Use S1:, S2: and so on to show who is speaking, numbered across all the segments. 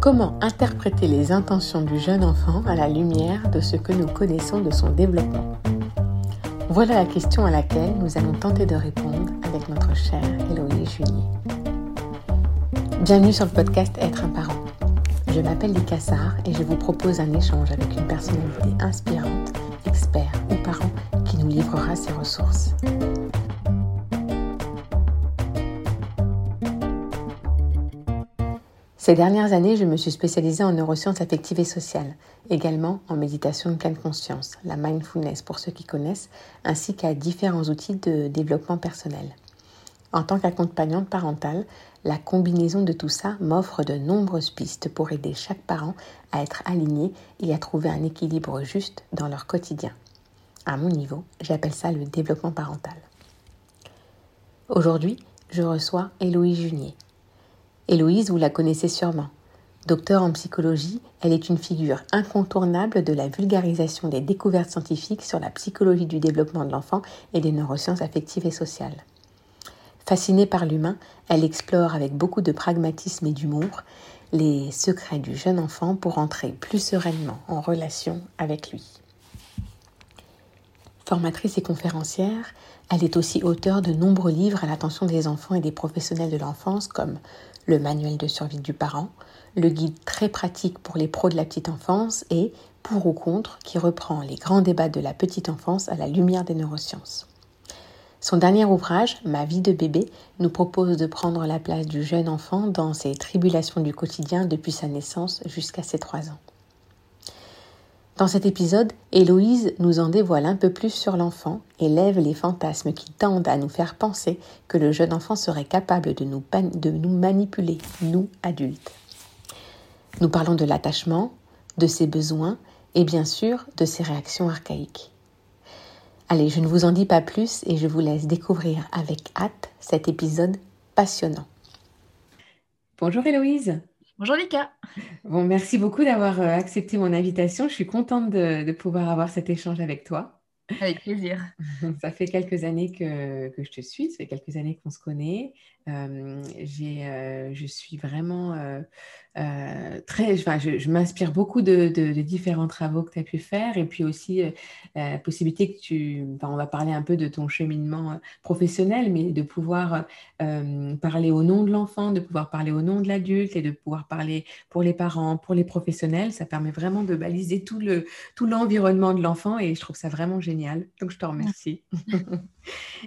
S1: Comment interpréter les intentions du jeune enfant à la lumière de ce que nous connaissons de son développement Voilà la question à laquelle nous allons tenter de répondre avec notre chère Héloïse Junier. Bienvenue sur le podcast Être un parent. Je m'appelle Lika et je vous propose un échange avec une personnalité inspirante, expert ou parent qui nous livrera ses ressources. Ces dernières années, je me suis spécialisée en neurosciences affectives et sociales, également en méditation de pleine conscience, la mindfulness pour ceux qui connaissent, ainsi qu'à différents outils de développement personnel. En tant qu'accompagnante parentale, la combinaison de tout ça m'offre de nombreuses pistes pour aider chaque parent à être aligné et à trouver un équilibre juste dans leur quotidien. À mon niveau, j'appelle ça le développement parental. Aujourd'hui, je reçois Héloïse Junier. Héloïse, vous la connaissez sûrement. Docteur en psychologie, elle est une figure incontournable de la vulgarisation des découvertes scientifiques sur la psychologie du développement de l'enfant et des neurosciences affectives et sociales. Fascinée par l'humain, elle explore avec beaucoup de pragmatisme et d'humour les secrets du jeune enfant pour entrer plus sereinement en relation avec lui. Formatrice et conférencière, elle est aussi auteure de nombreux livres à l'attention des enfants et des professionnels de l'enfance comme le manuel de survie du parent, le guide très pratique pour les pros de la petite enfance et Pour ou contre qui reprend les grands débats de la petite enfance à la lumière des neurosciences. Son dernier ouvrage, Ma vie de bébé, nous propose de prendre la place du jeune enfant dans ses tribulations du quotidien depuis sa naissance jusqu'à ses trois ans. Dans cet épisode, Héloïse nous en dévoile un peu plus sur l'enfant et lève les fantasmes qui tendent à nous faire penser que le jeune enfant serait capable de nous, manipuler, nous adultes. Nous parlons de l'attachement, de ses besoins et bien sûr de ses réactions archaïques. Allez, je ne vous en dis pas plus et je vous laisse découvrir avec hâte cet épisode passionnant. Bonjour Héloïse.
S2: Bonjour Lika.
S1: Bon, merci beaucoup d'avoir euh, accepté mon invitation. Je suis contente de, pouvoir avoir cet échange avec toi.
S2: Avec plaisir.
S1: Ça fait quelques années que, que, je te suis, ça fait quelques années qu'on se connaît. Je suis vraiment très, je, m'inspire beaucoup de, différents travaux que tu as pu faire et puis aussi la possibilité que tu, on va parler un peu de ton cheminement professionnel, mais de pouvoir parler au nom de l'enfant, de pouvoir parler au nom de l'adulte et de pouvoir parler pour les parents, pour les professionnels, ça permet vraiment de baliser tout le tout l'environnement de l'enfant et je trouve ça vraiment génial. Donc je te remercie.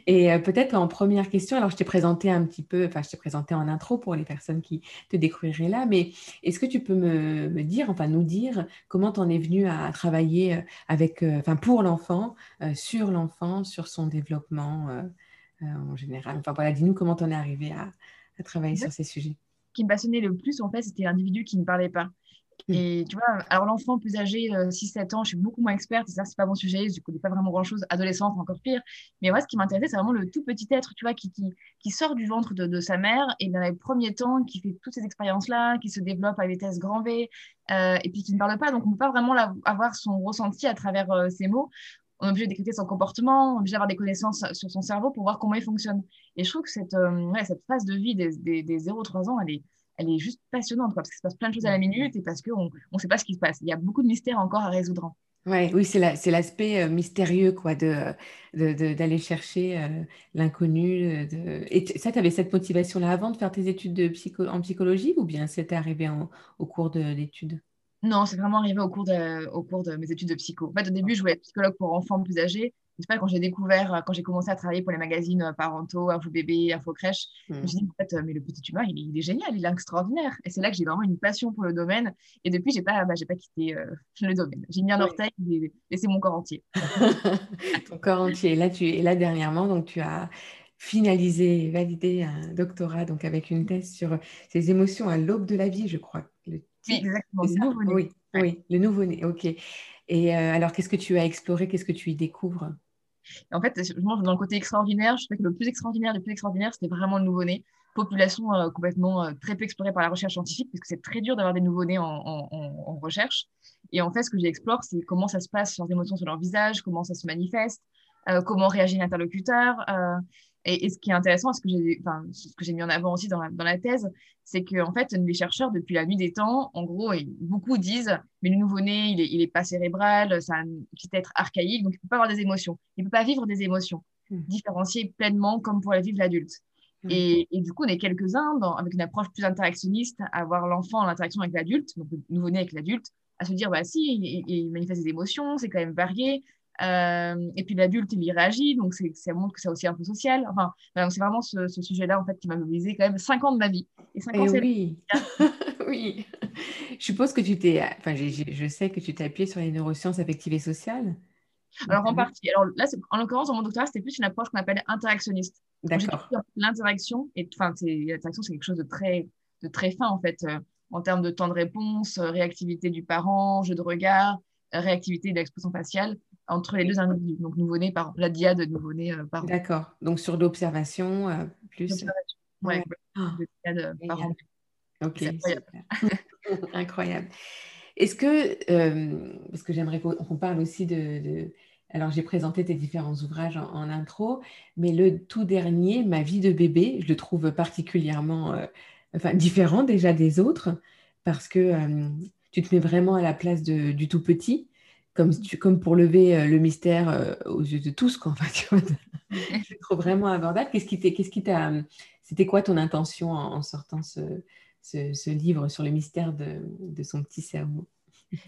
S1: Et euh, peut-être en première question, alors je t'ai présenté un petit peu, enfin je t'ai présenté en intro pour les personnes qui te découvriraient là, mais est-ce que tu peux me, me, dire, enfin nous dire, comment tu en es venu à, travailler euh, avec, euh, enfin pour l'enfant, sur l'enfant, sur son développement en général? Enfin voilà, dis-nous comment tu en es arrivé à, à travailler sur ces sujets.
S2: Ce qui me passionnait le plus, en fait, c'était l'individu qui ne parlait pas. Et tu vois, alors l'enfant plus âgé, 6-7 euh, ans, je suis beaucoup moins experte, c'est ça, c'est pas mon sujet, je connais pas vraiment grand chose, adolescente, encore pire. Mais moi, ce qui m'intéressait, c'est vraiment le tout petit être, tu vois, qui, qui, sort du ventre de, de, sa mère et dans les premiers temps, qui fait toutes ces expériences-là, qui se développe à vitesse grand V, euh, et puis qui ne parle pas. Donc, on ne peut pas vraiment avoir son ressenti à travers euh, ses mots. On est obligé d'écouter son comportement, on est obligé d'avoir des connaissances sur son cerveau pour voir comment il fonctionne. Et je trouve que cette, cette phase de vie des, des, des 0-3 ans, elle est elle est juste passionnante, parce qu'il se passe plein de choses à la minute et parce qu'on ne sait pas ce qui se passe. Il y a beaucoup de mystères encore à résoudre.
S1: Ouais, oui, c'est l'aspect euh, mystérieux quoi, de, d'aller chercher euh, l'inconnu. Et ça, tu avais cette motivation-là avant de faire tes études de psycho, en psychologie ou bien c'était arrivé au cours de l'étude?
S2: Non, c'est vraiment arrivé au cours, de, au cours de mes études de psycho. En fait, au début, je voulais être psychologue pour enfants plus âgés sais pas, quand j'ai découvert, euh, quand j'ai commencé à travailler pour les magazines euh, parentaux, Info Bébé, Info Crèche, je me suis dit, en fait, euh, mais le petit humain, il, est génial, il est extraordinaire. Et c'est là que j'ai vraiment une passion pour le domaine. Et depuis, j'ai pas, bah, j'ai pas quitté le domaine. J'ai mis un orteil et c'est mon corps entier.
S1: Ton corps entier. Et là, tu, et là, dernièrement, donc, tu as finalisé et validé un doctorat donc avec une thèse sur ces émotions à l'aube de la vie, je crois.
S2: oui, exactement. Le nouveau-né.
S1: Oui, oui, le nouveau-né, ok. Et alors, qu'est-ce que tu as exploré? Qu'est-ce que tu y découvres?
S2: En fait, moi, dans le côté extraordinaire, je sais que le plus extraordinaire, le plus extraordinaire, c'était vraiment le nouveau-né. Population euh, complètement euh, très peu explorée par la recherche scientifique, parce que c'est très dur d'avoir des nouveau-nés en, recherche. Et en fait, ce que j'explore, c'est comment ça se passe, leurs émotions sur leur visage, comment ça se manifeste, euh, comment réagit l'interlocuteur. Et, ce qui est intéressant, ce que j'ai enfin, mis en avant aussi dans la, dans la thèse, c'est que en fait, les chercheurs, depuis la nuit des temps, en gros, beaucoup disent mais le nouveau-né, il n'est il est pas cérébral, c'est un petit être archaïque, donc il ne peut pas avoir des émotions. Il ne peut pas vivre des émotions mmh. différenciées pleinement comme pour la vivre l'adulte. Mmh. Et, et, du coup, on est quelques-uns avec une approche plus interactionniste à voir l'enfant en interaction avec l'adulte, donc le nouveau-né avec l'adulte, à se dire bah si, il, il manifeste des émotions, c'est quand même varié. Euh, et puis l'adulte, il y réagit, donc ça montre que c'est aussi un peu social. Enfin, c'est vraiment ce, sujet-là en fait qui m'a mobilisé quand même 5 ans de ma vie.
S1: Et 5 ans, oui. oui. Je suppose que tu t'es, enfin, je sais que tu t'es appuyé sur les neurosciences affectives et sociales.
S2: Alors en partie. Alors là, en l'occurrence, dans mon doctorat, c'était plus une approche qu'on appelle interactionniste. D'accord. L'interaction, et enfin, l'interaction, c'est quelque chose de très, de très fin en fait, euh, en termes de temps de réponse, réactivité du parent, jeu de regard, réactivité de l'expression faciale entre les deux individus, donc nouveau-né par la diade nouveau-né euh, par
S1: D'accord. Donc sur l'observation euh, plus.
S2: Oui, euh,
S1: Ok. Incroyable. incroyable. Est-ce que, parce que j'aimerais qu'on parle aussi de, Alors j'ai présenté tes différents ouvrages en, intro, mais le tout dernier, Ma vie de bébé, je le trouve particulièrement, enfin différent déjà des autres, parce que tu te mets vraiment à la place du tout petit comme, comme pour lever euh, le mystère euh, aux yeux de tous. Quoi. Enfin, je trouve vraiment abordable. Qu'est-ce qui qu'est-ce qui t'a, c'était quoi ton intention en, sortant ce, ce, livre sur le mystère de, de son petit cerveau?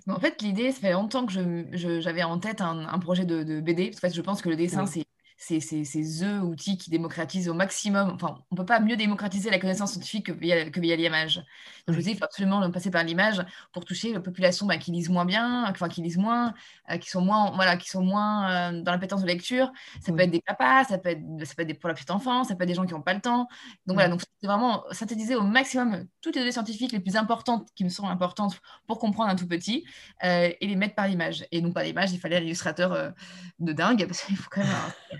S2: En fait, l'idée, ça fait longtemps que je, j'avais en tête un, projet de, de, BD. Parce que je pense que le dessin, c'est c'est ce outil qui démocratise au maximum. Enfin, on ne peut pas mieux démocratiser la connaissance scientifique que via, que via l'image. Donc, je dis, il faut absolument passer par l'image pour toucher la population bah, qui lisent moins bien, enfin, qui lisent moins, euh, qui sont moins, voilà, qui sont moins euh, dans l'appétence de lecture. Ça peut être des papas, ça peut être, ça peut être des, pour la petite enfance, ça peut être des gens qui n'ont pas le temps. Donc, voilà, donc c'est vraiment synthétiser au maximum toutes les données scientifiques les plus importantes qui me sont importantes pour comprendre un tout petit euh, et les mettre par l'image. Et non pas l'image, il fallait un illustrateur de dingue parce qu'il faut quand même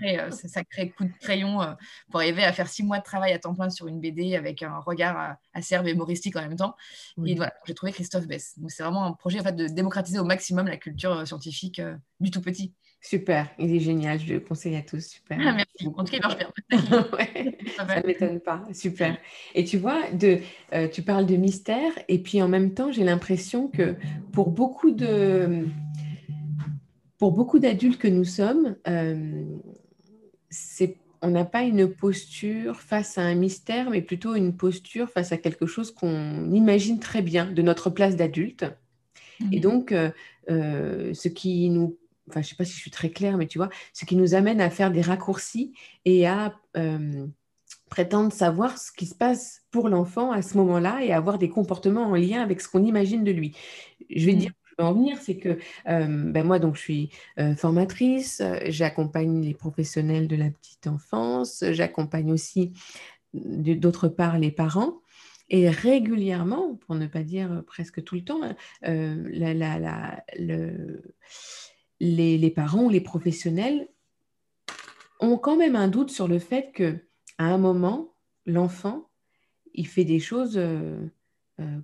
S2: ça sacré coup de crayon euh, pour arriver à faire six mois de travail à temps plein sur une BD avec un regard euh, assez humoristique en même temps. Et voilà, j'ai trouvé Christophe Bess. Donc c'est vraiment un projet en fait, de démocratiser au maximum la culture scientifique du tout petit.
S1: Super, il est génial, je le conseille à tous. Super.
S2: Ah, merci. En tout cas, il marche bien.
S1: ça ne m'étonne pas. Super. Et tu vois, de, tu parles de mystère, et puis en même temps, j'ai l'impression que pour beaucoup de, pour beaucoup d'adultes que nous sommes, on n'a pas une posture face à un mystère, mais plutôt une posture face à quelque chose qu'on imagine très bien de notre place d'adulte. Mhm. Et donc, euh, euh, ce qui nous, enfin, je sais pas si je suis très claire, mais tu vois, ce qui nous amène à faire des raccourcis et à euh, prétendre savoir ce qui se passe pour l'enfant à ce moment-là et avoir des comportements en lien avec ce qu'on imagine de lui. Je vais mhm. dire en venir, c'est que euh, ben moi, donc, je suis euh, formatrice, euh, j'accompagne les professionnels de la petite enfance, j'accompagne aussi d'autre part les parents. Et régulièrement, pour ne pas dire presque tout le temps, le, les, les, parents ou les professionnels ont quand même un doute sur le fait que à un moment, l'enfant, il fait des choses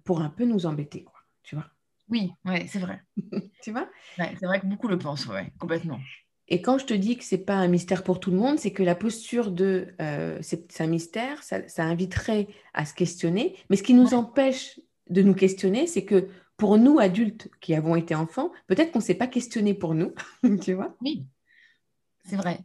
S1: pour un peu nous embêter, quoi, tu vois.
S2: Oui, ouais, c'est vrai.
S1: tu vois?
S2: C'est vrai que beaucoup le pensent, ouais, complètement.
S1: Et quand je te dis que c'est pas un mystère pour tout le monde, c'est que la posture de euh, c'est un mystère, ça, inviterait à se questionner. Mais ce qui nous empêche de nous questionner, c'est que pour nous adultes qui avons été enfants, peut-être qu'on ne s'est pas questionné pour nous, tu vois?
S2: Oui, c'est vrai.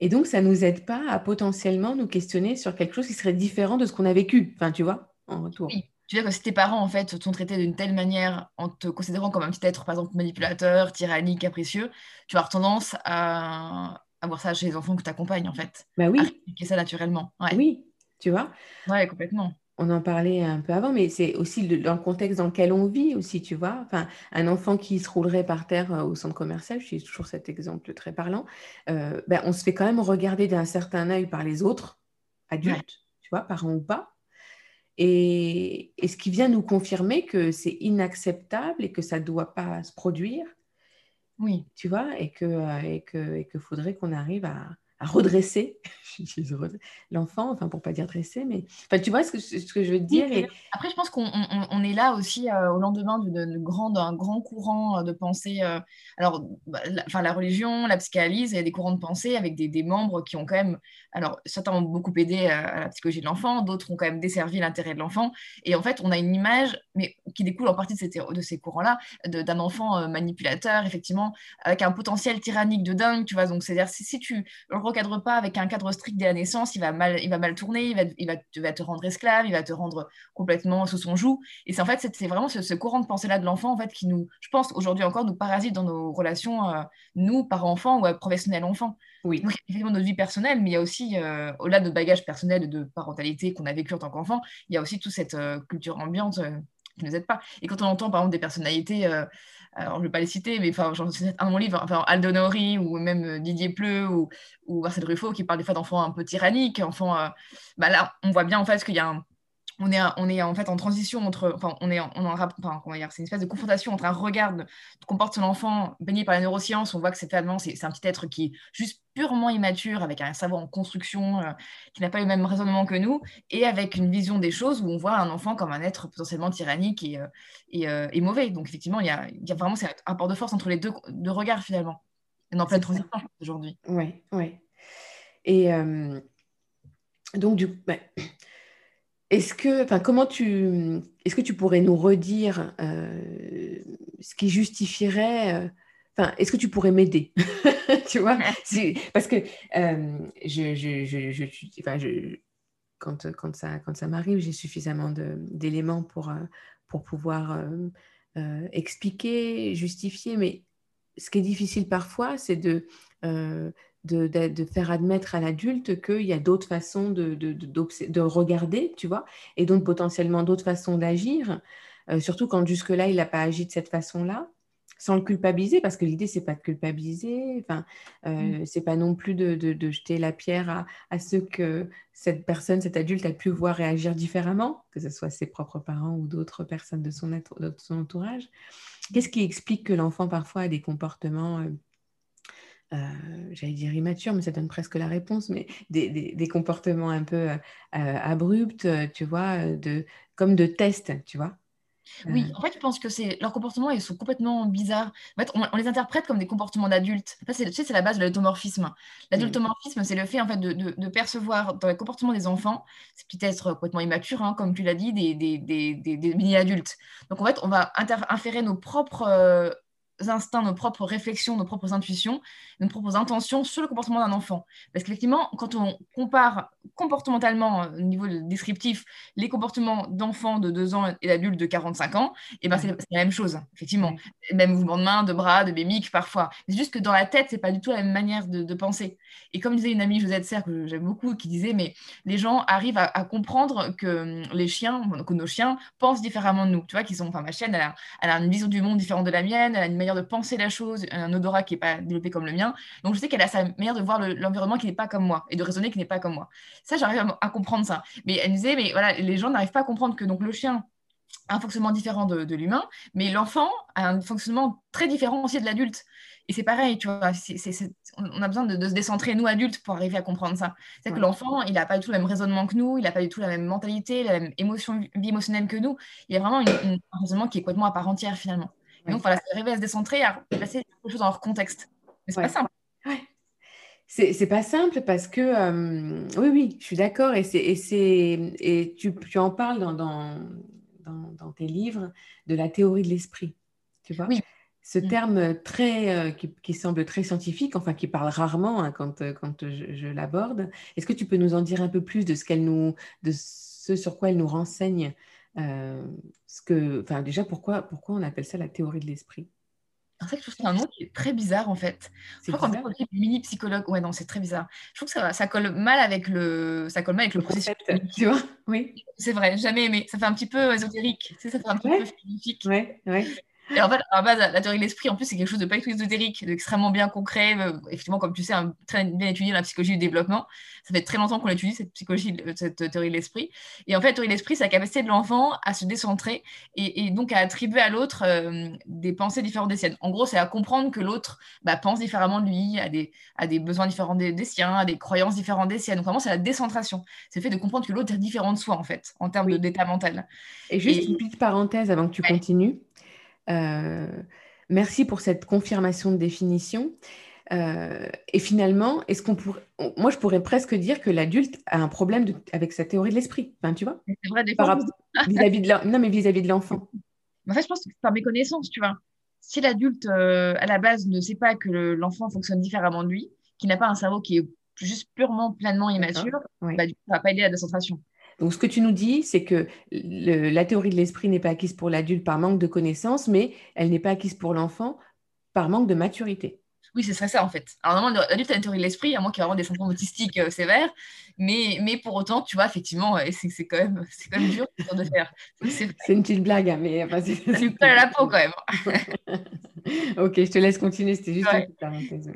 S1: Et donc, ça ne nous aide pas à potentiellement nous questionner sur quelque chose qui serait différent de ce qu'on a vécu, enfin, tu vois, en retour.
S2: Oui. Tu veux dire que si tes parents, en fait, t'ont traité d'une telle manière, en te considérant comme un petit être, par exemple, manipulateur, tyrannique, capricieux, tu vas avoir tendance à, voir ça chez les enfants que tu accompagnes, en fait.
S1: Bah oui.
S2: À ça naturellement.
S1: Oui, tu vois.
S2: Ouais, complètement.
S1: On en parlait un peu avant, mais c'est aussi dans le contexte dans lequel on vit aussi, tu vois. Enfin, un enfant qui se roulerait par terre euh, au centre commercial, je suis toujours cet exemple très parlant, euh, ben, on se fait quand même regarder d'un certain œil par les autres, adultes, tu vois, parents ou pas. Et, ce qui vient nous confirmer que c'est inacceptable et que ça ne doit pas se produire.
S2: Oui.
S1: Tu vois, et que et que, et que faudrait qu'on arrive à, redresser l'enfant, enfin pour pas dire dresser, mais enfin tu vois ce que, ce que je veux te dire. Et...
S2: Après, je pense qu'on on, est là aussi euh, au lendemain d'un grand, grand courant euh, de pensée. Euh, alors, bah, la, enfin la religion, la psychanalyse, il y a des courants de pensée avec des, des membres qui ont quand même, alors certains ont beaucoup aidé à, la psychologie de l'enfant, d'autres ont quand même desservi l'intérêt de l'enfant. Et en fait, on a une image, mais qui découle en partie de ces, de ces courants-là, d'un enfant manipulateur, effectivement, avec un potentiel tyrannique de dingue, tu vois. Donc, c'est-à-dire si, si tu le recadres pas avec un cadre strict dès la naissance, il va mal, il va mal tourner, il va, il va, va te rendre esclave, il va te rendre complètement sous son joug. Et c'est en fait, c'est vraiment ce, courant de pensée-là de l'enfant, en fait, qui nous, je pense, aujourd'hui encore, nous parasite dans nos relations, euh, nous, parents-enfants ou professionnels-enfants. Oui. Donc, effectivement, notre vie personnelle, mais il y a aussi, euh, au-delà de notre bagage personnel et de parentalité qu'on a vécu en tant qu'enfant, il y a aussi toute cette euh, culture ambiante qui ne nous aide pas. Et quand on entend, par exemple, des personnalités alors je ne vais pas les citer, mais enfin, j'en un dans mon livre, enfin, Aldo Nori ou même euh, Didier Pleu ou, ou Marcel Ruffo qui parlent des fois d'enfants un peu tyranniques, enfants, euh, bah là, on voit bien en fait qu'il y a un, on est, on est en fait en transition entre, enfin, on est en, on enfin, comment dire, c'est une espèce de confrontation entre un regard de, comporte son enfant baigné par la neuroscience, on voit que c'est un petit être qui est juste purement immature, avec un savoir en construction euh, qui n'a pas le même raisonnement que nous, et avec une vision des choses où on voit un enfant comme un être potentiellement tyrannique et, euh, euh, et, mauvais. Donc effectivement, il y a, il y a vraiment un rapport de force entre les deux, deux regards finalement. Dans plein de transition aujourd'hui.
S1: Oui, oui. Et donc du coup, bah, est-ce que, enfin, comment tu, est-ce que tu pourrais nous redire euh, ce qui justifierait, euh, enfin, est-ce que tu pourrais m'aider, tu vois, parce que euh, je, je, je, je, quand, quand ça, quand ça m'arrive, j'ai suffisamment d'éléments pour, pour pouvoir expliquer, justifier, mais ce qui est difficile parfois, c'est de de, faire admettre à l'adulte qu'il y a d'autres façons de, de, regarder, tu vois, et donc potentiellement d'autres façons d'agir, euh, surtout quand jusque-là, il n'a pas agi de cette façon-là, sans le culpabiliser, parce que l'idée, c'est pas de culpabiliser, enfin, euh, mm. c'est pas non plus de, jeter la pierre à, à, ceux que cette personne, cet adulte a pu voir réagir différemment, que ce soit ses propres parents ou d'autres personnes de son, de son entourage. Qu'est-ce qui explique que l'enfant parfois a des comportements... Euh, euh, j'allais dire immature, mais ça donne presque la réponse, mais des, comportements un peu euh, abrupts, euh, tu vois, de, comme de test, tu vois.
S2: Oui, en fait, je pense que c'est leurs comportements, ils sont complètement bizarres. En fait, on, les interprète comme des comportements d'adultes. tu sais, c'est la base de l'automorphisme. L'adultomorphisme, c'est le fait en fait de, percevoir dans les comportements des enfants, c'est peut-être complètement immature, hein, comme tu l'as dit, des, des, mini-adultes. Donc, en fait, on va inférer nos propres instincts, nos propres réflexions, nos propres intuitions, nos propres intentions sur le comportement d'un enfant. Parce qu'effectivement, quand on compare comportementalement, euh, au niveau descriptif, les comportements d'enfants de 2 ans et d'adultes de 45 ans, et eh ben c'est la même chose, effectivement. Même mouvement de main, de bras, de mimiques parfois. C'est juste que dans la tête, c'est pas du tout la même manière de, penser. Et comme disait une amie Josette Serre, que j'aime beaucoup, qui disait, mais les gens arrivent à, comprendre que les chiens, que nos chiens pensent différemment de nous. Tu vois, qu'ils sont, enfin, ma chienne, elle a, une vision du monde différente de la mienne, elle a une manière de penser la chose, un odorat qui n'est pas développé comme le mien. Donc je sais qu'elle a sa manière de voir l'environnement qui n'est pas comme moi et de raisonner qui n'est pas comme moi. Ça, j'arrive à, comprendre ça. Mais elle disait, mais voilà, les gens n'arrivent pas à comprendre que donc le chien un fonctionnement différent de, l'humain, mais l'enfant a un fonctionnement très différent aussi de l'adulte. Et c'est pareil, tu vois, on a besoin de, se décentrer, nous adultes, pour arriver à comprendre ça. C'est que l'enfant, il n'a pas du tout le même raisonnement que nous, il n'a pas du tout la même mentalité, la même émotion, vie émotionnelle que nous. Il y a vraiment un raisonnement qui est complètement à part entière, finalement. Et donc, voilà, arriver à se décentrer, à placer quelque chose dans leur contexte. Mais c'est pas simple.
S1: C'est pas simple parce que, euh, oui, oui, je suis d'accord, et, et, et tu, tu, en parles dans, dans, dans, tes livres de la théorie de l'esprit, tu vois? Oui. Ce mm. terme très, euh, qui, qui, semble très scientifique, enfin qui parle rarement hein, quand, quand je, l'aborde, est-ce que tu peux nous en dire un peu plus de ce, qu'elle nous, de ce sur quoi elle nous renseigne euh, ce que, déjà, pourquoi, pourquoi on appelle ça la théorie de l'esprit?
S2: En fait, je trouve que c'est un nom qui est très bizarre en fait. Je crois qu'on dit mini psychologue. Ouais, non, c'est très bizarre. Je trouve que ça, ça, colle mal avec le, ça colle mal avec le, processus.
S1: Tu vois Oui.
S2: C'est vrai, jamais aimé. Ça fait un petit peu ésotérique. Tu sais, ça fait un petit peu philosophique.
S1: Ouais, ouais.
S2: Et en fait, à la base, la théorie de l'esprit, en plus, c'est quelque chose de pas du tout ésotérique, d'extrêmement bien concret. Euh, effectivement, comme tu sais, un, très bien étudié dans la psychologie du développement. Ça fait très longtemps qu'on étudie cette psychologie, cette théorie de l'esprit. Et en fait, la théorie de l'esprit, c'est la capacité de l'enfant à se décentrer et, donc à attribuer à l'autre euh, des pensées différentes des siennes. En gros, c'est à comprendre que l'autre bah, pense différemment de lui, a des, a des besoins différents des, siens, a des croyances différentes des siennes. Donc vraiment, c'est la décentration. C'est le fait de comprendre que l'autre est différent de soi, en fait, en termes d'état mental.
S1: Et juste une petite parenthèse avant que tu continues. Euh, merci pour cette confirmation de définition. Euh, et finalement, est-ce qu'on pourrait, moi, je pourrais presque dire que l'adulte a un problème avec sa théorie de l'esprit. Enfin, tu vois
S2: C'est vrai, des
S1: fois. vis-à-vis de non, mais vis-à-vis de l'enfant.
S2: En fait, je pense que c'est par méconnaissance, tu vois. Si l'adulte, euh, à la base, ne sait pas que l'enfant fonctionne différemment de lui, qu'il n'a pas un cerveau qui est juste purement, pleinement immature, bah, du coup, ça ne va pas aider à la décentration.
S1: Donc, ce que tu nous dis, c'est que la théorie de l'esprit n'est pas acquise pour l'adulte par manque de connaissances, mais elle n'est pas acquise pour l'enfant par manque de maturité.
S2: Oui, ce serait ça en fait. Alors normalement, l'adulte a une théorie de l'esprit, à moins qu'il y ait vraiment des symptômes autistiques euh, sévères, mais, mais pour autant, tu vois, effectivement, c'est quand, même, quand même dur de faire.
S1: C'est une petite blague, hein, mais enfin,
S2: c'est pas à la peau quand même.
S1: ok, je te laisse continuer, c'était juste une petite parenthèse.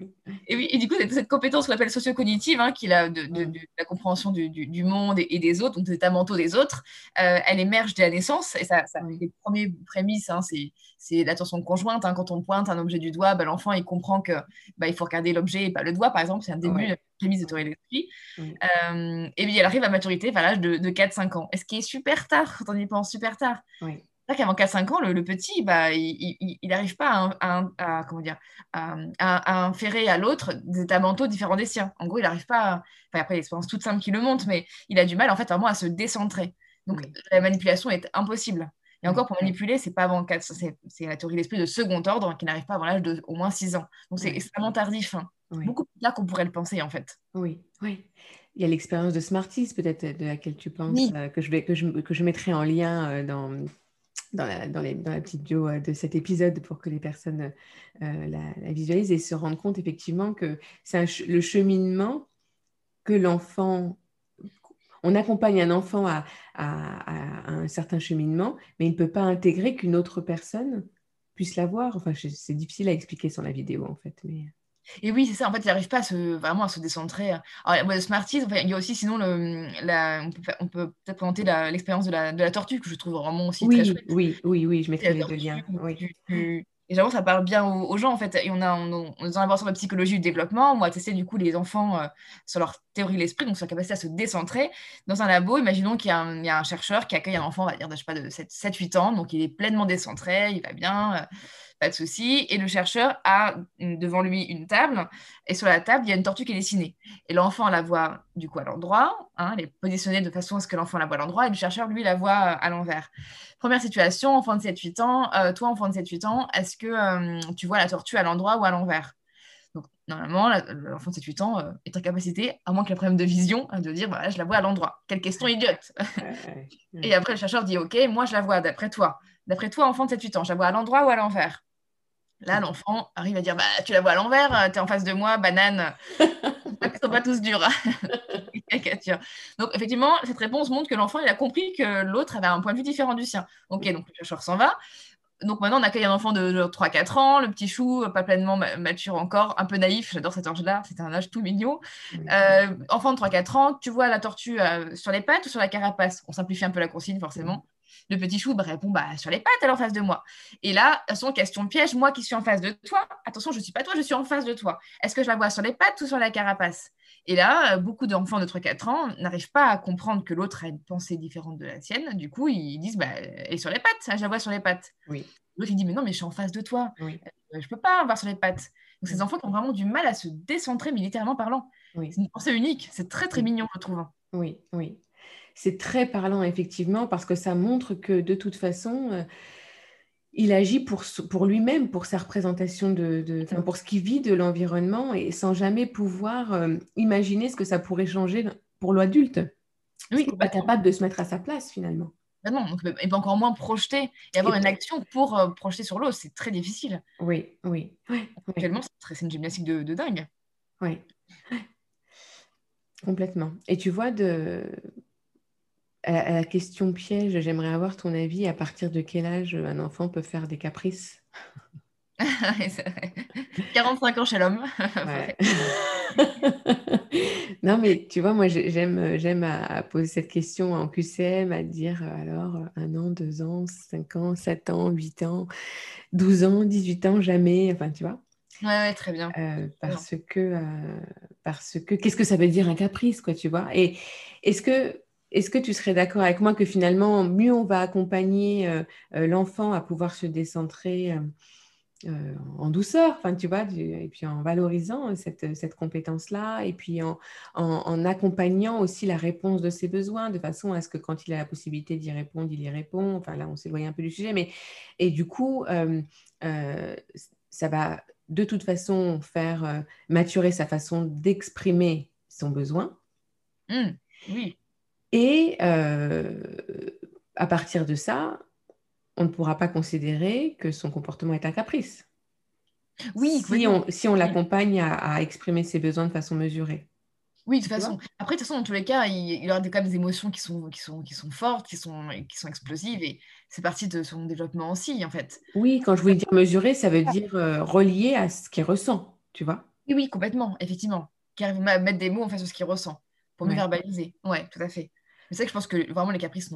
S2: Et, oui, et du coup, cette, compétence qu'on appelle socio-cognitive, hein, qui est la, de, la compréhension du, du, monde et, des autres, donc des états mentaux des autres, euh, elle émerge dès la naissance, et ça, ça les premiers prémices, hein, c'est l'attention conjointe. Hein, quand on pointe un objet du doigt, bah, l'enfant il comprend que bah, il faut regarder l'objet et pas le doigt, par exemple, c'est un début de prémisse de théorie de l'esprit. Euh, et puis elle arrive à maturité à l'âge de, 4-5 ans. Est-ce qui est super tard quand on y pense, super tard? Oui. qu'avant 4-5 ans, le, petit, bah, il n'arrive pas à, comment dire, à, inférer à l'autre des états mentaux différents des siens. En gros, il n'arrive pas, à... enfin, après l'expérience toute simple qui le montre, mais il a du mal en fait vraiment à se décentrer. Donc la manipulation est impossible. Et encore, pour manipuler, c'est pas avant 4, c'est la théorie de l'esprit de second ordre qui n'arrive pas avant l'âge de au moins 6 ans. Donc c'est extrêmement tardif. Hein. Beaucoup plus tard qu'on pourrait le penser, en fait.
S1: Oui, oui. Il y a l'expérience de Smarties, peut-être, de laquelle tu penses, euh, que, je vais, que, je, que je mettrai en lien euh, dans, dans, la, dans, la, petite bio euh, de cet épisode pour que les personnes la, la, visualisent et se rendent compte effectivement que c'est le cheminement que l'enfant on accompagne un enfant à, un certain cheminement, mais il ne peut pas intégrer qu'une autre personne puisse l'avoir. Enfin, c'est difficile à expliquer sur la vidéo, en fait. Mais...
S2: Et oui, c'est ça. En fait, il n'arrive pas vraiment à se décentrer. Alors, Smarties, il y a aussi, sinon, le, on peut, peut-être présenter l'expérience de la, tortue, que je trouve vraiment aussi
S1: oui,
S2: très chouette.
S1: Oui, oui, oui, je mettrai les deux liens.
S2: Oui. Et j'avoue, ça parle bien aux, gens, en fait. Et on a, on, on est dans la psychologie du développement. On va tester, du coup, les enfants euh, sur leur théorie de l'esprit, donc sur leur capacité à se décentrer. Dans un labo, imaginons qu'il y, y, a un chercheur qui accueille un enfant, on va dire, de, je sais pas, de 7-8 ans. Donc, il est pleinement décentré, il va bien. Euh, pas de souci. Et le chercheur a devant lui une table, et sur la table, il y a une tortue qui est dessinée. Et l'enfant la voit du coup à l'endroit, hein, elle est positionnée de façon à ce que l'enfant la voit à l'endroit, et le chercheur, lui, la voit à l'envers. Première situation, enfant de 7-8 ans, euh, toi, enfant de 7-8 ans, est-ce que euh, tu vois la tortue à l'endroit ou à l'envers? Donc, normalement, l'enfant de 7-8 ans euh, est en capacité, à moins qu'il ait un problème de vision, de dire voilà, je la vois à l'endroit. Quelle question idiote Et après, le chercheur dit ok, moi, je la vois d'après toi. D'après toi, enfant de 7-8 ans, je la vois à l'endroit ou à l'envers? Là, l'enfant arrive à dire bah, Tu la vois à l'envers, euh, tu es en face de moi, banane. Ils sont pas tous durs. donc, effectivement, cette réponse montre que l'enfant il a compris que l'autre avait un point de vue différent du sien. Ok, donc le chercheur s'en va. Donc maintenant, on accueille un enfant de 3-4 ans, le petit chou, pas pleinement mature encore, un peu naïf, j'adore cet âge-là, c'est un âge tout mignon. Euh, enfant de 3-4 ans, tu vois la tortue euh, sur les pattes ou sur la carapace? On simplifie un peu la consigne, forcément. Le petit chou répond bah, sur les pattes, elle est en face de moi. Et là, son question piège, moi qui suis en face de toi, attention, je ne suis pas toi, je suis en face de toi. Est-ce que je la vois sur les pattes ou sur la carapace? Et là, beaucoup d'enfants de 3-4 ans n'arrivent pas à comprendre que l'autre a une pensée différente de la sienne. Du coup, ils disent bah, elle est sur les pattes, je la vois sur les pattes.
S1: Oui.
S2: L'autre, il dit mais non, mais je suis en face de toi. Euh, je ne peux pas voir sur les pattes. Donc, ces enfants qui ont vraiment du mal à se décentrer militairement parlant. C'est une pensée unique. C'est très, très mignon, je trouve.
S1: Oui, oui c'est très parlant, effectivement, parce que ça montre que de toute façon, euh, il agit pour, pour lui-même, pour sa représentation, de, pour ce qu'il vit de l'environnement, et sans jamais pouvoir euh, imaginer ce que ça pourrait changer pour l'adulte. Oui, il n'est pas capable de se mettre à sa place, finalement.
S2: Bah non, donc, peut encore moins projeter et avoir une action pour euh, projeter sur l'eau. C'est très difficile.
S1: Oui, oui.
S2: Actuellement, c'est une gymnastique de, de dingue.
S1: Oui. Complètement. Et tu vois, de, à, la question piège, j'aimerais avoir ton avis. À partir de quel âge un enfant peut faire des caprices?
S2: 45 ans chez l'homme.
S1: non, mais tu vois, moi, j'aime, j'aime à, poser cette question en QCM, à dire euh, alors un an, deux ans, cinq ans, sept ans, huit ans, douze ans, dix-huit ans, jamais. Enfin, tu vois.
S2: Ouais, très bien.
S1: Euh, parce que, euh, parce que, qu'est-ce que ça veut dire un caprice, quoi, tu vois? Et est-ce que est-ce que tu serais d'accord avec moi que finalement, mieux on va accompagner l'enfant à pouvoir se décentrer euh, en douceur, enfin, tu vois, et puis en valorisant cette, cette compétence-là, et puis en, accompagnant aussi la réponse de ses besoins, de façon à ce que quand il a la possibilité d'y répondre, il y répond. Enfin, là, on s'éloigne un peu du sujet, mais et du coup, euh, euh, ça va de toute façon faire maturer sa façon d'exprimer son besoin.
S2: Mmh, oui.
S1: Et à partir de ça, on ne pourra pas considérer que son comportement est un caprice.
S2: Oui,
S1: si on, si on l'accompagne à, exprimer ses besoins de façon mesurée.
S2: Oui, de toute façon. Après, de toute façon, dans tous les cas, il, y aura quand même des émotions qui sont, qui sont, qui sont fortes, qui sont, qui sont explosives, et c'est partie de son développement aussi, en fait.
S1: Oui, quand je voulais dire mesurer, ça veut dire euh, relier à ce qu'il ressent, tu vois?
S2: Oui, oui, complètement, effectivement. Qui arrive à mettre des mots en fait sur ce qu'il ressent, pour mieux verbaliser. Oui, tout à fait. Mais c'est que je pense que vraiment les caprices,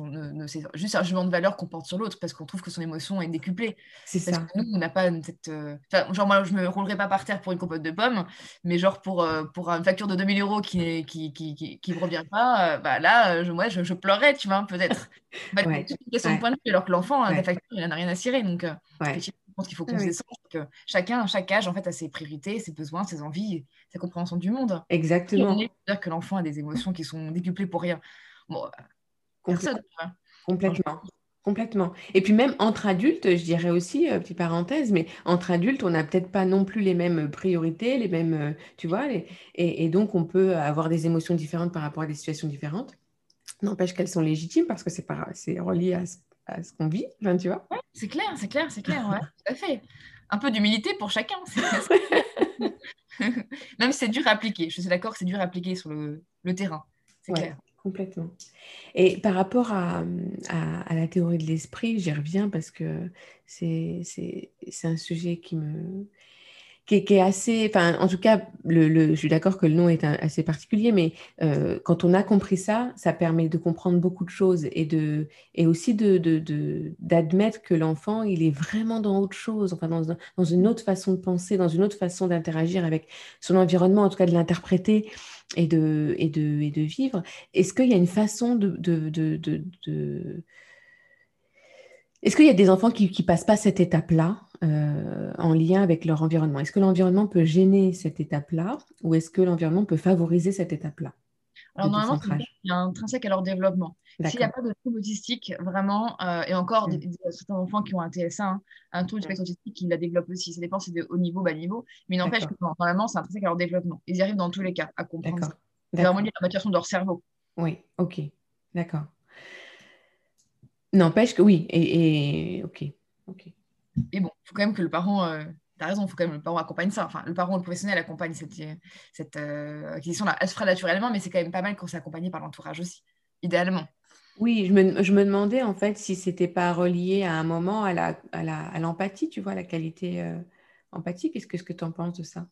S2: c'est juste un jugement de valeur qu'on porte sur l'autre parce qu'on trouve que son émotion est décuplée.
S1: C'est ça.
S2: Que nous, on n'a pas cette. Euh, genre, moi, je me roulerai pas par terre pour une compote de pommes, mais genre pour, euh, pour une facture de 2000 euros qui ne qui, qui, qui, qui revient pas, euh, bah là, je, moi, je, je, pleurais, tu vois, peut-être. Bah, ouais. C'est une question de point de vue, alors que l'enfant, la facture, il n'en a rien à cirer. Donc, je pense qu'il faut qu'on se descende, que chacun, à chaque âge, en fait, a ses priorités, ses besoins, ses envies, sa compréhension du monde.
S1: Exactement.
S2: dire que l'enfant a des émotions qui sont décuplées pour rien. Bon,
S1: personne. Complètement. Complètement. Et puis même entre adultes, je dirais aussi, euh, petite parenthèse, mais entre adultes, on n'a peut-être pas non plus les mêmes priorités, les mêmes, euh, tu vois, et, donc on peut avoir des émotions différentes par rapport à des situations différentes. N'empêche qu'elles sont légitimes parce que c'est c'est relié à ce, qu'on vit, tu vois.
S2: c'est clair, c'est clair, c'est clair, ouais, tout à fait. Un peu d'humilité pour chacun. même si c'est dur à appliquer, je suis d'accord, c'est dur à appliquer sur le, le terrain, c'est clair.
S1: Complètement. Et par rapport à, à, la théorie de l'esprit, j'y reviens parce que c'est un sujet qui me, qui est, assez, enfin, en tout cas, le, je suis d'accord que le nom est assez particulier, mais euh, quand on a compris ça, ça permet de comprendre beaucoup de choses et, de, et aussi d'admettre de, de, que l'enfant, il est vraiment dans autre chose, enfin, dans, dans, une autre façon de penser, dans une autre façon d'interagir avec son environnement, en tout cas de l'interpréter et de, vivre. Est-ce qu'il y a une façon de... de est-ce qu'il y a des enfants qui ne passent pas cette étape-là euh, en lien avec leur environnement? Est-ce que l'environnement peut gêner cette étape-là ou est-ce que l'environnement peut favoriser cette étape-là?
S2: Alors normalement, il y a un intrinsèque à leur développement. S'il n'y a pas de trouble autistique, vraiment, euh, et encore mm. certains enfants qui ont un TSA, hein, un trouble du spectre autistique, ils la développent aussi. Ça dépend si c'est de haut niveau, bas niveau, mais n'empêche que normalement, c'est intrinsèque à leur développement. Ils y arrivent dans tous les cas à comprendre. C'est vraiment la maturation de leur cerveau.
S1: Oui, ok, d'accord. N'empêche que oui, et, ok, ok.
S2: Et bon, il faut quand même que le parent, euh, tu as raison, il faut quand même le parent accompagne ça. Enfin, le parent, le professionnel accompagne cette, cette euh, acquisition-là. Elle se fera naturellement, mais c'est quand même pas mal quand c'est accompagné par l'entourage aussi, idéalement.
S1: Oui, je me, demandais en fait si c'était pas relié à un moment à l'empathie, la, à la, tu vois, à la qualité euh, empathique. Qu'est-ce que, que tu en penses de ça?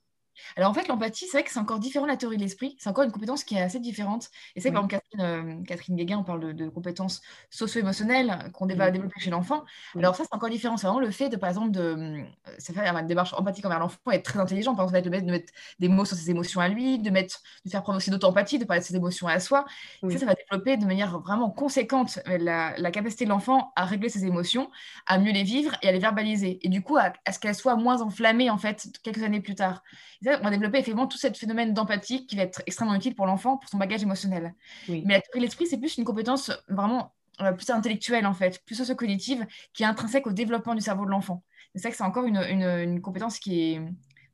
S2: Alors en fait, l'empathie, c'est vrai que c'est encore différent de la théorie de l'esprit. C'est encore une compétence qui est assez différente. Et c'est par exemple, Catherine, euh, Catherine Guéguin, on parle de, compétences socio-émotionnelles qu'on va développer chez l'enfant. Alors ça, c'est encore différent. C'est vraiment le fait de, par exemple, de ça faire une démarche empathique envers l'enfant, être très intelligent. Par exemple, de mettre, de mettre, des mots sur ses émotions à lui, de, mettre, de faire preuve aussi d'auto-empathie, de parler de ses émotions à soi. Ça, ça va développer de manière vraiment conséquente euh, la, capacité de l'enfant à régler ses émotions, à mieux les vivre et à les verbaliser. Et du coup, à, à ce qu'elles soient moins enflammées, en fait, quelques années plus tard on va développer effectivement tout ce phénomène d'empathie qui va être extrêmement utile pour l'enfant, pour son bagage émotionnel. Mais la théorie de l'esprit, c'est plus une compétence vraiment euh, plus intellectuelle, en fait, plus socio-cognitive, qui est intrinsèque au développement du cerveau de l'enfant. C'est ça que c'est encore une, une, compétence qui est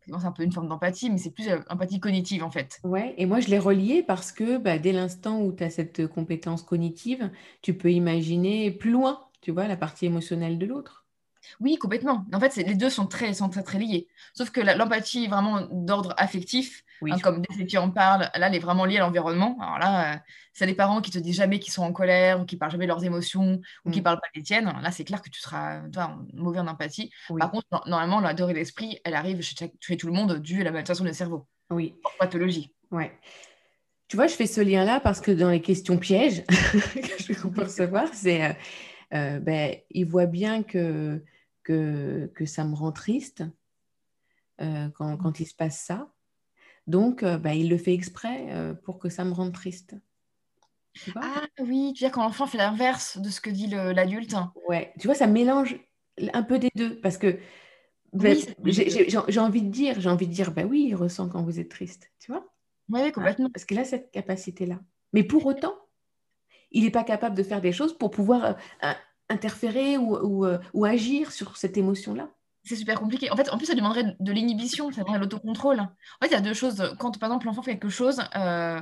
S2: c'est un peu une forme d'empathie, mais c'est plus euh, empathie cognitive en fait.
S1: Ouais, et moi je l'ai relié parce que bah, dès l'instant où tu as cette compétence cognitive, tu peux imaginer plus loin, tu vois, la partie émotionnelle de l'autre.
S2: Oui, complètement. En fait, les deux sont très, sont très, très liés. Sauf que l'empathie est vraiment d'ordre affectif, hein, comme dès que en parles, là, elle est vraiment liée à l'environnement. Alors là, euh, c'est des parents qui te disent jamais qu'ils sont en colère, ou qui parlent jamais de leurs émotions, ou qui mm. parlent pas des tiennes. Là, c'est clair que tu seras toi, mauvais en empathie. Par contre, normalement, la dorée d'esprit, elle arrive chez, chez, tout le monde dû à la malfaçon du cerveau.
S1: Oui.
S2: pathologie.
S1: Ouais. Tu vois, je fais ce lien-là parce que dans les questions pièges que je peux recevoir, c'est euh, euh, ben, il voit bien que, que, que, ça me rend triste euh, quand, quand, il se passe ça. Donc, ben, il le fait exprès pour que ça me rende triste.
S2: Ah oui, tu veux dire quand l'enfant fait l'inverse de ce que dit l'adulte.
S1: Ouais, tu vois, ça mélange un peu des deux parce que ben, j'ai envie de dire, j'ai envie de dire, ben oui, il ressent quand vous êtes triste, tu vois.
S2: Oui, complètement.
S1: Parce qu'il a cette capacité-là. Mais pour autant, il n'est pas capable de faire des choses pour pouvoir euh, interférer ou, euh, ou agir sur cette émotion-là
S2: c'est super compliqué. En fait, en plus, ça demanderait de l'inhibition, ça demanderait l'autocontrôle. En fait, il y a deux choses. Quand, par exemple, l'enfant fait quelque chose, euh,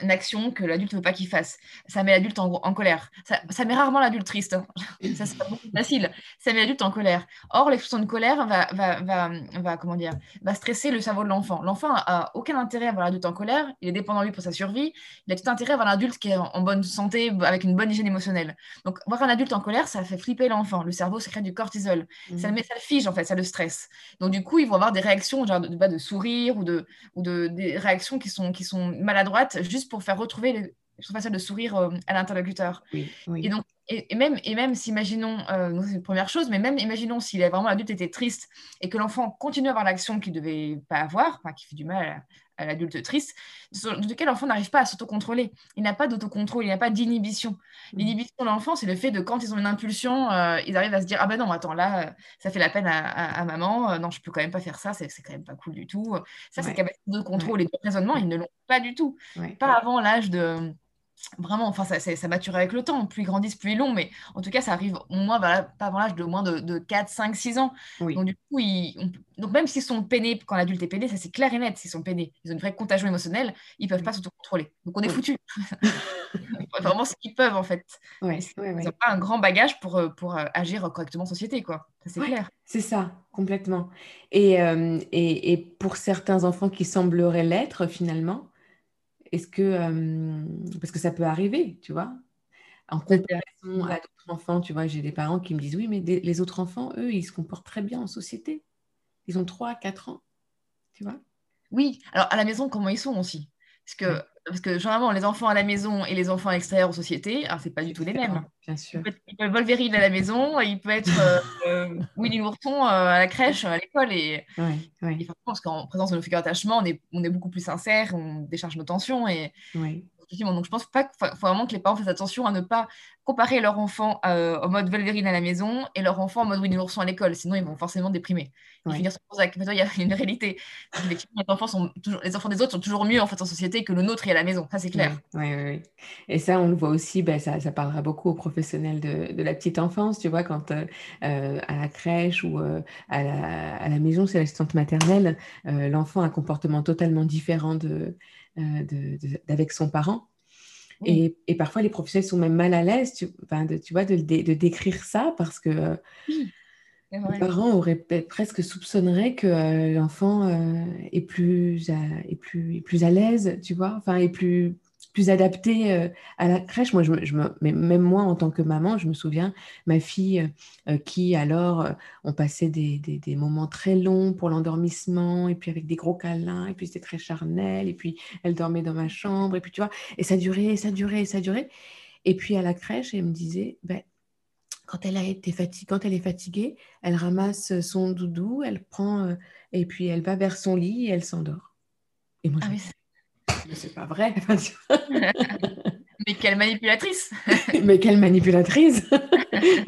S2: une action que l'adulte ne veut pas qu'il fasse, ça met l'adulte en, en, colère. Ça, met rarement l'adulte triste. Hein. ça, c'est pas beaucoup facile. Ça met l'adulte en colère. Or, l'expression de colère va, va, va, va, comment dire, va stresser le cerveau de l'enfant. L'enfant a aucun intérêt à voir l'adulte en colère. Il est dépendant de lui pour sa survie. Il a tout intérêt à voir l'adulte qui est en, bonne santé, avec une bonne hygiène émotionnelle. Donc, voir un adulte en colère, ça fait flipper l'enfant. Le cerveau crée du cortisol. Ça le mmh. met, ça le fige, en fait ça le stresse. Donc du coup, ils vont avoir des réactions genre de, de, sourire ou, de, ou de, des réactions qui sont, qui sont maladroites juste pour faire retrouver les, façon de sourire euh, à l'interlocuteur. Et donc, et, même, et même si, imaginons, euh, c'est la première chose, mais même imaginons si vraiment l'adulte était triste et que l'enfant continue à avoir l'action qu'il ne devait pas avoir, enfin, qui fait du mal l'adulte triste, de lequel l'enfant n'arrive pas à s'autocontrôler? Il n'a pas d'autocontrôle, il n'a pas d'inhibition. Mm. L'inhibition de l'enfant, c'est le fait de quand ils ont une impulsion, euh, ils arrivent à se dire Ah ben non, attends, là, ça fait la peine à, maman, euh, non, je peux quand même pas faire ça, c'est quand même pas cool du tout. Ça, c'est capacité de contrôle et de raisonnement, ils ne l'ont pas du tout. Pas avant l'âge de vraiment, enfin, ça, ça, mature avec le temps. Plus ils grandissent, plus ils l'ont. Mais en tout cas, ça arrive au moins, pas avant l'âge de moins de, 4, 5, 6 ans. Donc, du coup, Donc, même s'ils sont peinés, quand l'adulte est peiné, ça c'est clair et net, s'ils sont peinés. Ils ont une vraie contagion émotionnelle, ils peuvent pas s'autocontrôler. Donc, on est foutus. vraiment ce qu'ils peuvent, en fait. ils n'ont pas un grand bagage pour, euh, pour euh, agir correctement en société, quoi. C'est clair.
S1: C'est ça, complètement. Et, euh, et, et pour certains enfants qui sembleraient l'être, finalement, est-ce que, euh, parce que ça peut arriver, tu vois, en comparaison à d'autres enfants, tu vois, j'ai des parents qui me disent, oui, mais les autres enfants, eux, ils se comportent très bien en société. Ils ont 3, 4 ans, tu vois?
S2: Oui, alors à la maison, comment ils sont aussi? Parce que parce que généralement, les enfants à la maison et les enfants extérieurs aux sociétés, ce n'est pas du tout les mêmes.
S1: Bien sûr.
S2: Il peut être Wolverine à la maison, il peut être euh, euh Winnie l'ourson euh, à la crèche, à l'école. Et,
S1: ouais, ouais.
S2: et parce qu'en présence de nos figures d'attachement, on est, on est beaucoup plus sincère, on décharge nos tensions. Et, donc, je pense pas qu'il faut vraiment que les parents fassent attention à ne pas comparer leur enfant euh, au mode Wolverine à la maison et leur enfant en mode Winnie l'ourson à l'école. Sinon, ils vont forcément déprimer. Ils finir il y a une réalité. les, enfants sont toujours, les enfants des autres sont toujours mieux en, fait, en société que le nôtre et à la maison. Ça, c'est clair.
S1: Oui, oui, oui. Et ça, on le voit aussi, ben, ça, ça, parlera beaucoup aux professionnels de, de, la petite enfance, tu vois, quand euh, euh à la crèche ou euh, à, la, à, la, maison, c'est l'assistante maternelle, l'enfant a un comportement totalement différent de euh, avec son parent. Et, et, parfois, les professionnels sont même mal à l'aise, tu, de, tu vois, de, de, décrire ça parce que euh, les parents auraient presque soupçonneraient que euh, l'enfant est, plus est, plus, est plus à l'aise, tu vois, enfin, est plus, plus adapté euh, à la crèche. Moi, je, je me, même moi, en tant que maman, je me souviens, ma fille euh, euh, qui, alors, on passait des, des, moments très longs pour l'endormissement, et puis avec des gros câlins, et puis c'était très charnel, et puis elle dormait dans ma chambre, et puis tu vois, et ça durait, ça durait, ça durait. Et puis à la crèche, elle me disait, ben, quand elle a été fatiguée, quand elle est fatiguée, elle ramasse son doudou, elle prend et puis elle va vers son lit et elle s'endort. Et moi, ah c'est pas vrai.
S2: mais quelle manipulatrice
S1: Mais quelle manipulatrice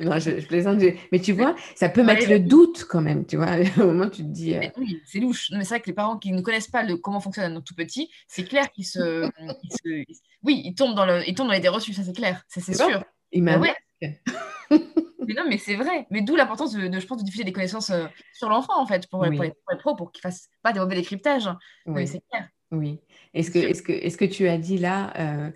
S1: Non, je, plaisante. Mais tu vois, ça peut mettre le doute quand même, tu vois. Au moment tu te dis...
S2: Euh, oui, c'est louche. Mais c'est vrai que les parents qui ne connaissent pas le, comment fonctionne un tout petit, c'est clair qu'ils se, Oui, ils tombent dans, le, ils tombent dans les idées reçues, ça c'est clair. Ça c'est sûr.
S1: Il m'a...
S2: Ouais. mais non, mais c'est vrai. Mais d'où l'importance de, je pense, de diffuser des connaissances euh, sur l'enfant, en fait, pour, pour, les, pros, pour qu'ils fassent pas des mauvais décryptages. Oui, c'est clair.
S1: Oui. Est-ce que, est que, est que tu as dit là, euh,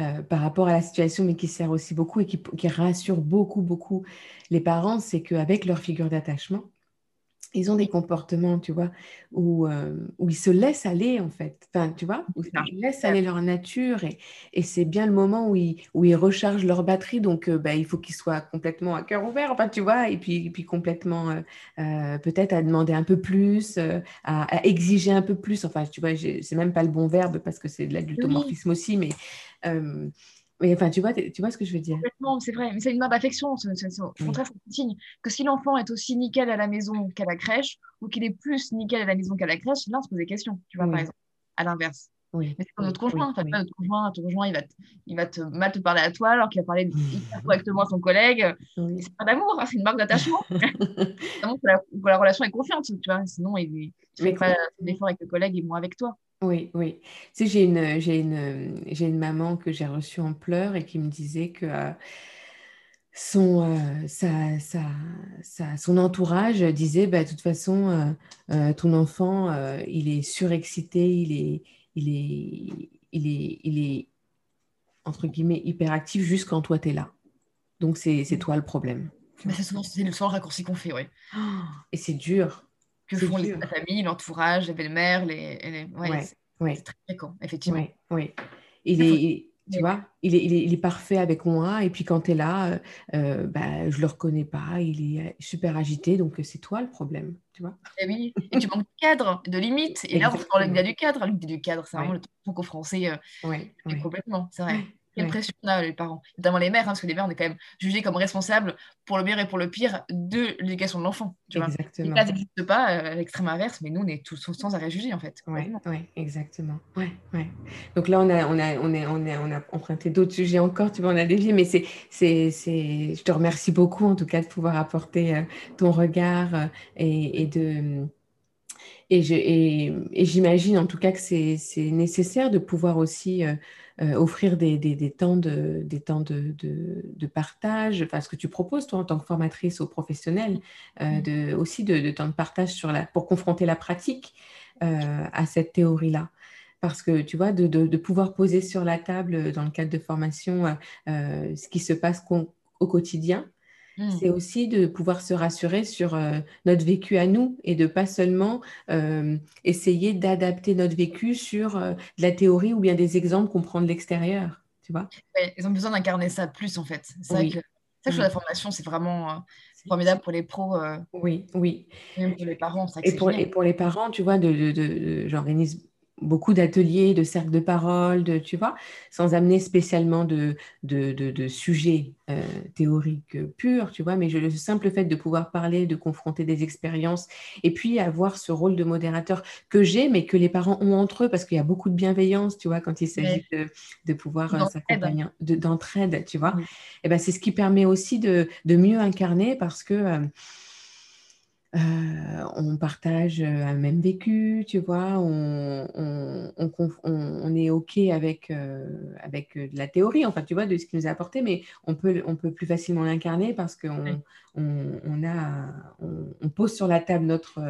S1: euh, par rapport à la situation, mais qui sert aussi beaucoup et qui, qui rassure beaucoup, beaucoup les parents, c'est qu'avec leur figure d'attachement, ils ont des comportements, tu vois, où, euh, où, ils se laissent aller, en fait. Enfin, tu vois, où ils laissent aller leur nature. Et, et c'est bien le moment où ils, où ils rechargent leur batterie. Donc, euh, bah, il faut qu'ils soient complètement à cœur ouvert, enfin, tu vois, et puis, puis complètement, euh, peut-être à demander un peu plus, à, exiger un peu plus. Enfin, tu vois, c'est même pas le bon verbe parce que c'est de l'adultomorphisme aussi, mais mais enfin, tu vois, tu vois ce que je veux dire.
S2: Complètement, c'est vrai. Mais c'est une marque d'affection. Au contraire, c'est un signe que si l'enfant est aussi nickel à la maison qu'à la crèche, ou qu'il est plus nickel à la maison qu'à la crèche, là, on se pose des questions, tu vois, par exemple, à l'inverse. Oui. Mais c'est comme notre conjoint. Oui. Enfin, notre conjoint, ton conjoint, il va, te, il va te mal te parler à toi alors qu'il va parler correctement à son collègue. C'est pas d'amour, hein, c'est une marque d'attachement. La, la relation est confiante, tu vois. Sinon, il ne fait pas d'effort avec le collègue et moins avec toi.
S1: Oui, oui. Tu sais, j'ai une, j'ai une, j'ai une maman que j'ai reçue en pleurs et qui me disait que euh, son, euh, sa, sa, sa- son entourage disait, bah, de toute façon, euh, ton enfant, il est surexcité, il est, il est, il est, il est, entre guillemets, hyperactif juste quand toi, tu es là. Donc, c'est, c'est toi le problème.
S2: Mais c'est souvent c'est le seul raccourci qu'on fait, oui.
S1: Et c'est dur.
S2: Que font les- la famille, l'entourage, les belles-mères, les, les- ouais,
S1: Ouais,
S2: c'est
S1: ouais.
S2: très fréquent, effectivement.
S1: Oui. Il est, il- tu vois, il est, il est, il est parfait avec moi. Et puis quand tu es là, euh, euh, bah, je le reconnais pas. Il est super agité. Donc c'est toi le problème, tu vois.
S2: Et oui, et tu manques de cadre, de limite. Et là, on se
S1: Exactement.
S2: l'idée du cadre. L'idée du cadre, c'est vraiment le truc franco-français euh, complètement, c'est vrai. Quelle
S1: ouais.
S2: pression on a, les parents, notamment les mères, hein, parce que les mères, on est quand même jugés comme responsables pour le meilleur et pour le pire de l'éducation de l'enfant, tu vois. Là,
S1: Exactement.
S2: ça n'existe pas, euh, à l'extrême inverse, mais nous, on est tous sans arrêt jugés, en fait, complètement.
S1: ouais, exactement. Ouais, ouais. Donc là, on a, on a, on a, on a, on a emprunté d'autres sujets encore, tu vois, on a dévié, mais c'est, c'est, je te remercie beaucoup, en tout cas, de pouvoir apporter euh, ton regard euh, et, et de, Et je- et- et j'imagine en tout cas que c'est c'est nécessaire de pouvoir aussi euh, euh, offrir des, des- des temps de, des temps de, de- de partage, enfin ce que tu proposes toi en tant que formatrice aux professionnels, euh,
S2: Mm.
S1: de, aussi de, de temps de partage sur la, pour confronter la pratique euh, à cette théorie-là. Parce que tu vois, de, pouvoir poser sur la table dans le cadre de formation ce qui se passe au quotidien,
S2: Mm.
S1: c'est aussi de pouvoir se rassurer sur euh, notre vécu à nous et de pas seulement euh, essayer d'adapter notre vécu sur euh, de la théorie ou bien des exemples qu'on prend de l'extérieur, tu vois?
S2: Ouais, ils ont besoin d'incarner ça plus, en fait. C'est vrai que, que la formation, c'est vraiment euh,
S1: c'est-
S2: formidable pour les pros, euh,
S1: oui, oui.
S2: même pour les parents,
S1: Et pour,
S2: génial.
S1: et pour les parents, tu vois, de, de- de- de- j'organise beaucoup d'ateliers, de cercles de parole, de, tu vois, sans amener spécialement de, de, de- de sujets euh, théoriques purs, tu vois, mais je- le simple fait de pouvoir parler, de confronter des expériences, et puis avoir ce rôle de modérateur que j'ai, mais que les parents ont entre eux, parce qu'il y a beaucoup de bienveillance, tu vois, quand il s'agit de, de pouvoir euh,
S2: d'entraide.
S1: s'accompagner, de- d'entraide, tu vois.
S2: Mm.
S1: Et ben, c'est ce qui permet aussi de, de mieux incarner parce que euh, euh, on partage euh, un même vécu, tu vois, on, on, on conf- on- on est OK avec, euh, avec de la théorie, enfin, tu vois, de ce qui nous a apporté, mais on peut, on peut plus facilement l'incarner parce qu'on on, on a, on, on pose sur la table notre,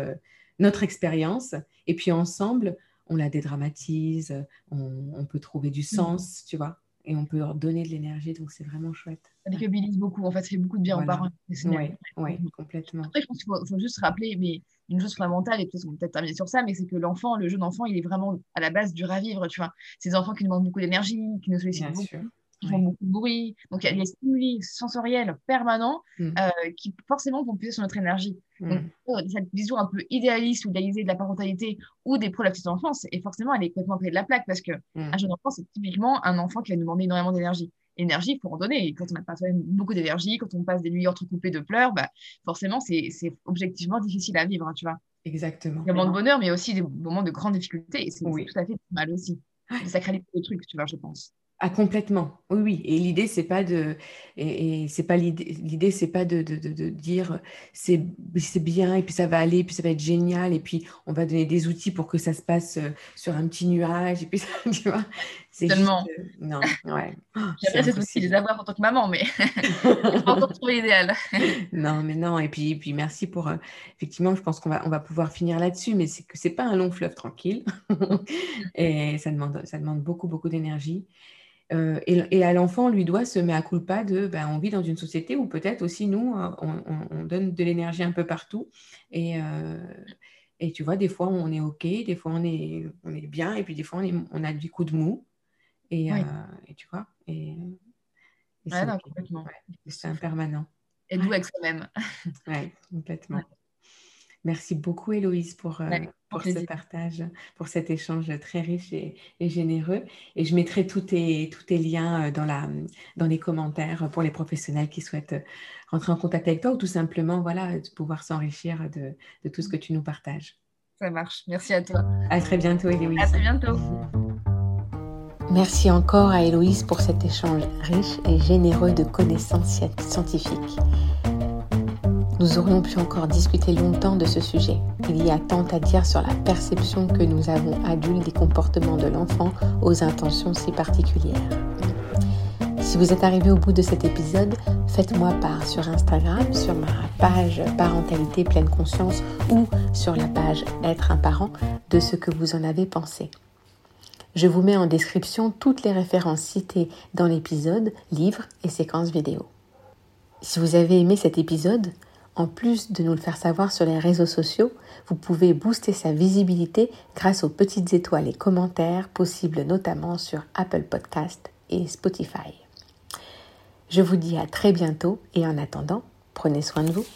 S1: notre expérience et puis ensemble, on la dédramatise, on, peut trouver du
S2: Mm.
S1: sens, tu vois, et on peut leur donner de l'énergie, donc c'est vraiment chouette.
S2: Ça déculpabilise beaucoup, en fait, ça fait beaucoup de bien aux
S1: Voilà.
S2: parents, les professionnels.
S1: Oui,
S2: Ouais.
S1: complètement.
S2: Après, je pense qu'il faut, faut juste rappeler mais une chose fondamentale, et peut-être on va peut-être terminer sur ça, mais c'est que l'enfant, le jeune enfant, il est vraiment à la base dur à vivre, tu vois. C'est des enfants qui demandent beaucoup d'énergie, qui nous sollicitent
S1: Bien
S2: beaucoup,
S1: sûr.
S2: Qui font beaucoup de bruit. Donc, il y a des stimuli sensoriels permanents
S1: Mm.
S2: euh, qui, forcément, vont puiser sur notre énergie.
S1: Mm.
S2: euh, cette vision un peu idéaliste ou idéalisée de la parentalité ou des pros de la petite enfance, et forcément, elle est complètement côté de la plaque parce que
S1: Mm.
S2: un jeune enfant, c'est typiquement un enfant qui va nous demander énormément d'énergie. L'énergie, il faut en donner. Et quand on n'a pas beaucoup d'énergie, quand on passe des nuits entrecoupées de pleurs, bah, forcément, c'est objectivement difficile à vivre, hein, tu vois.
S1: Exactement.
S2: Des moments de bonheur, mais aussi des moments de grande difficulté. Et c'est
S1: Oui.
S2: tout à fait mal aussi. De sacraliser le truc, tu vois, je pense.
S1: Ah, complètement. Oui, oui. Et l'idée, c'est pas de, et, et c'est pas l'idée, l'idée, c'est pas de, de, de, de dire c'est, c'est bien et puis ça va aller, et puis ça va être génial et puis on va donner des outils pour que ça se passe euh, sur un petit nuage et puis ça, tu vois.
S2: C'est Tellement.
S1: non, ouais.
S2: J'aimerais les avoir en tant que maman, mais je pas encore trouvé l'idéal.
S1: non, mais non. Et puis, et puis merci pour. effectivement, je pense qu'on va, on va pouvoir finir là-dessus, mais c'est que c'est pas un long fleuve tranquille. et ça demande, ça demande beaucoup, beaucoup d'énergie. Euh, et, à l'enfant, on lui doit se mettre à culpa de ben, on vit dans une société où peut-être aussi nous, euh, on, donne de l'énergie un peu partout. Et, euh, et, tu vois, des fois, on est OK, des fois, on est, on est bien, et puis des fois, on, on a du coup de mou. Et, et tu vois, et, c'est impermanent.
S2: Et nous avec soi-même.
S1: oui, complètement. Merci beaucoup, Héloïse, pour, pour ce partage, pour cet échange très riche et, généreux. Et je mettrai tous tes, tous tes liens euh, dans, la, dans les commentaires pour les professionnels qui souhaitent euh, rentrer en contact avec toi ou tout simplement voilà, de pouvoir s'enrichir de, de tout ce que tu nous partages.
S2: Ça marche. Merci à toi.
S1: À très bientôt, Héloïse.
S2: À très bientôt.
S1: Merci encore à Héloïse pour cet échange riche et généreux de connaissances scientifiques. Nous aurions pu encore discuter longtemps de ce sujet. Il y a tant à dire sur la perception que nous avons adultes des comportements de l'enfant aux intentions si particulières. Si vous êtes arrivé au bout de cet épisode, faites-moi part sur Instagram, sur ma page Parentalité pleine conscience ou sur la page Être un parent de ce que vous en avez pensé. Je vous mets en description toutes les références citées dans l'épisode, livres et séquences vidéo. Si vous avez aimé cet épisode, en plus de nous le faire savoir sur les réseaux sociaux, vous pouvez booster sa visibilité grâce aux petites étoiles et commentaires possibles notamment sur Apple Podcast et Spotify. Je vous dis à très bientôt et en attendant, prenez soin de vous.